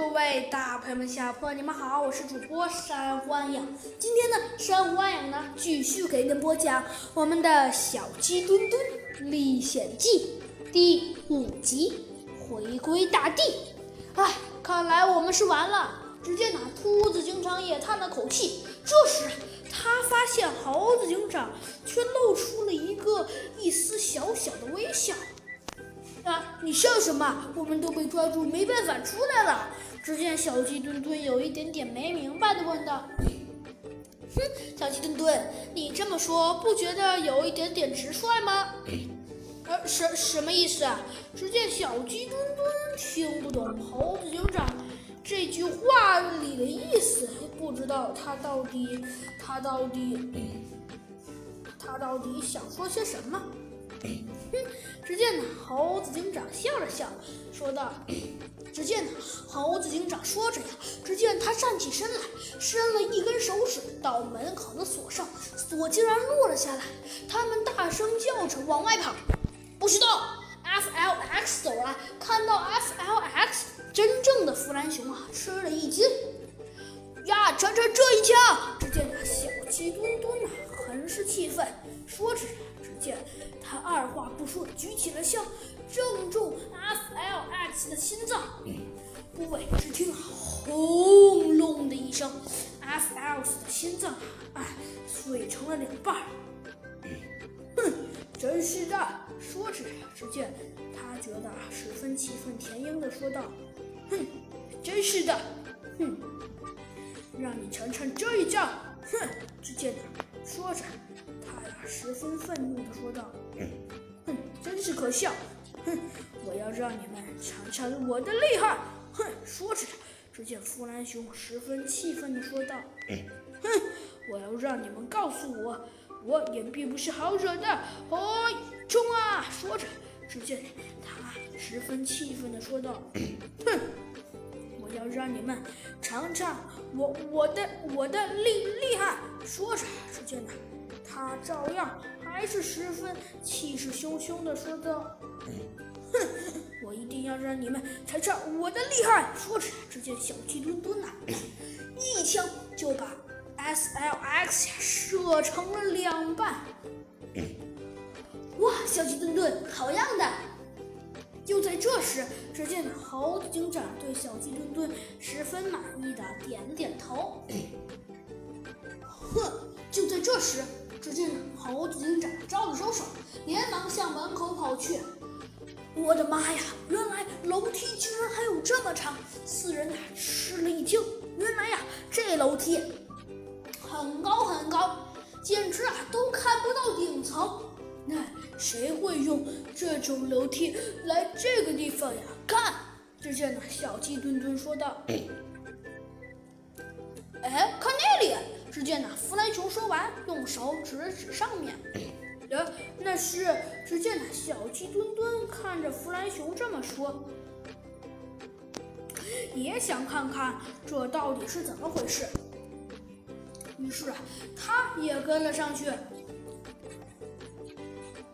各位大朋友们、小朋友们，你们好，我是主播山欢阳。今天呢，山欢阳呢继续给你们播讲我们的《小鸡墩墩历险记》第五集《回归大地》。哎，看来我们是完了。只见那秃子警长也叹了口气。这时，他发现猴子警长却露出了一个一丝小小的微笑。啊！你笑什么？我们都被抓住，没办法出来了。只见小鸡墩墩有一点点没明白的问道：“哼，小鸡墩墩，你这么说不觉得有一点点直率吗？”呃，什什么意思啊？只见小鸡墩墩听不懂猴子警长这句话里的意思，不知道他到底他到底他到底想说些什么。哼！只见呢，猴子警长笑了笑，说道：“只见呢，猴子警长说着呀，只见他站起身来，伸了一根手指到门口的锁上，锁竟然落了下来。他们大声叫着往外跑。不知道，FLX 走来，看到 FLX，真正的弗兰熊啊，吃了一惊。呀，尝尝这一枪！只见那小鸡墩墩啊，很是气愤，说着。”见他二话不说，举起了枪，正中 FLX 的心脏部位。只听轰隆的一声，FLX 的心脏哎碎成了两半。哼，真是的！说着，只见他觉得十分气愤，填膺的说道：“哼，真是的！哼，让你尝尝这一招！”哼，只见说着。他，十分愤怒地说道：“哼，真是可笑！哼，我要让你们尝尝我的厉害！”哼，说着，只见弗兰熊十分气愤地说道：“哼，我要让你们告诉我，我也并不是好惹的！”哦，冲啊！说着，只见他十分气愤地说道：“哼，我要让你们尝尝我我的我的厉厉害！”说着，只见呢。他照样还是十分气势汹汹地说道：“哼，我一定要让你们尝尝我的厉害！”说着，只见小鸡墩墩呐，一枪就把 SLX 射成了两半。哇，小鸡墩墩，好样的！就在这时，只见猴子警长对小鸡墩墩十分满意的点了点头。哼，就在这时。只见猴子警长招了招手，连忙向门口跑去。我的妈呀！原来楼梯居然还有这么长！四人呐吃了一惊。原来呀，这楼梯很高很高，简直啊都看不到顶层。那谁会用这种楼梯来这个地方呀？看，只见那小鸡墩墩说道：“ 哎，看那里！”说完，用手指了指上面，呃，那是。只见他小鸡墩墩看着弗兰熊这么说，也想看看这到底是怎么回事。于是，他也跟了上去。